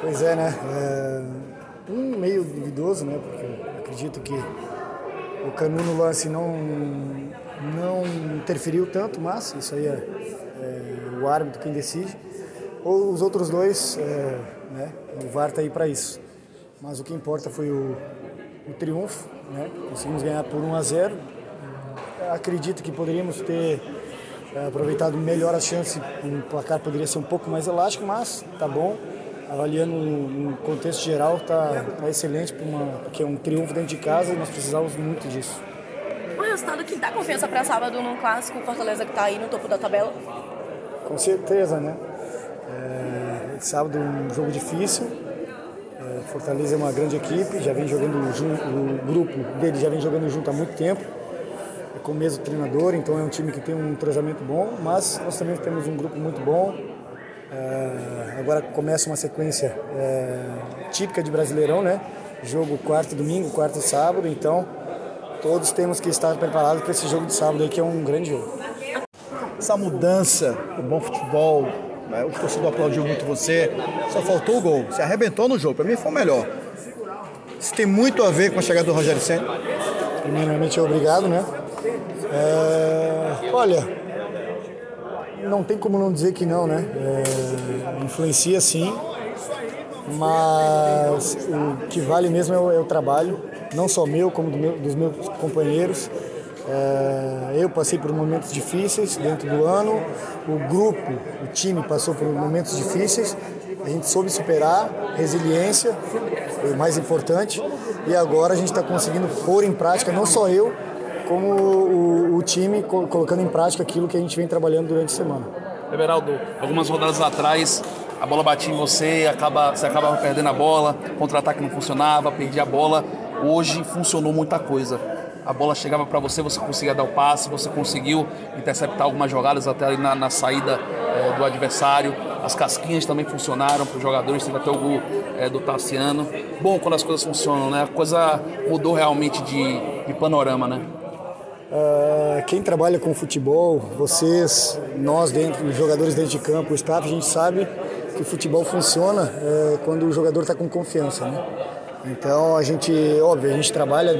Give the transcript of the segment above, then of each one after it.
Pois é, né? É um meio duvidoso, né? Porque acredito que o Canu no lance não, não interferiu tanto, mas isso aí é, é o árbitro quem decide. Ou os outros dois, é, né? O VAR está aí para isso. Mas o que importa foi o, o triunfo, né? Conseguimos ganhar por 1 a 0. Acredito que poderíamos ter aproveitado melhor a chance, o placar poderia ser um pouco mais elástico, mas tá bom. Avaliando no contexto geral, tá, tá excelente, porque é um triunfo dentro de casa e nós precisávamos muito disso. Um resultado que dá confiança para sábado num clássico Fortaleza que está aí no topo da tabela? Com certeza, né? É, sábado um jogo difícil. É, Fortaleza é uma grande equipe, já vem jogando junto, o grupo dele já vem jogando junto há muito tempo com o mesmo treinador, então é um time que tem um entrosamento bom, mas nós também temos um grupo muito bom. É, agora começa uma sequência é, típica de Brasileirão, né? Jogo quarto domingo, quarto sábado, então todos temos que estar preparados para esse jogo de sábado aí, que é um grande jogo. Essa mudança, o bom futebol, né? o torcedor aplaudiu muito você, só faltou o gol, você arrebentou no jogo, para mim foi o melhor. Isso tem muito a ver com a chegada do Rogério Senna? Primeiramente, obrigado, né? É, olha, não tem como não dizer que não, né? É, influencia sim, mas o que vale mesmo é o, é o trabalho, não só meu, como do meu, dos meus companheiros. É, eu passei por momentos difíceis dentro do ano, o grupo, o time passou por momentos difíceis, a gente soube superar, resiliência o mais importante, e agora a gente está conseguindo pôr em prática, não só eu, como o, o time colocando em prática aquilo que a gente vem trabalhando durante a semana. Everaldo, algumas rodadas atrás a bola batia em você, acaba, você acabava perdendo a bola, contra-ataque não funcionava, perdia a bola. Hoje funcionou muita coisa. A bola chegava para você, você conseguia dar o passe, você conseguiu interceptar algumas jogadas até ali na, na saída é, do adversário. As casquinhas também funcionaram para os jogadores, teve até o gol é, do Tassiano. Bom quando as coisas funcionam, né? A coisa mudou realmente de, de panorama, né? Uh, quem trabalha com futebol, vocês, nós dentro, os jogadores dentro de campo, o staff, a gente sabe que o futebol funciona uh, quando o jogador está com confiança, né? Então a gente, óbvio, a gente trabalha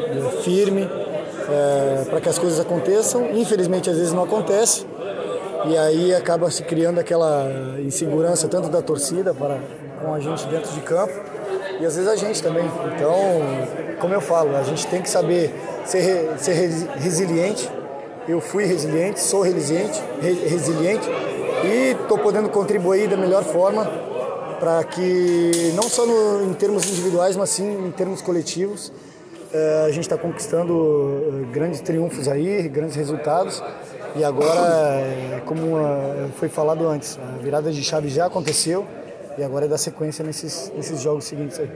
firme uh, para que as coisas aconteçam. Infelizmente às vezes não acontece e aí acaba se criando aquela insegurança tanto da torcida para com a gente dentro de campo e às vezes a gente também. Então, como eu falo, a gente tem que saber ser, ser resiliente. Eu fui resiliente, sou resiliente, resiliente e estou podendo contribuir da melhor forma para que, não só no, em termos individuais, mas sim em termos coletivos, eh, a gente está conquistando eh, grandes triunfos aí, grandes resultados. E agora, eh, como foi falado antes, a virada de chave já aconteceu e agora é dar sequência nesses, nesses jogos seguintes aí.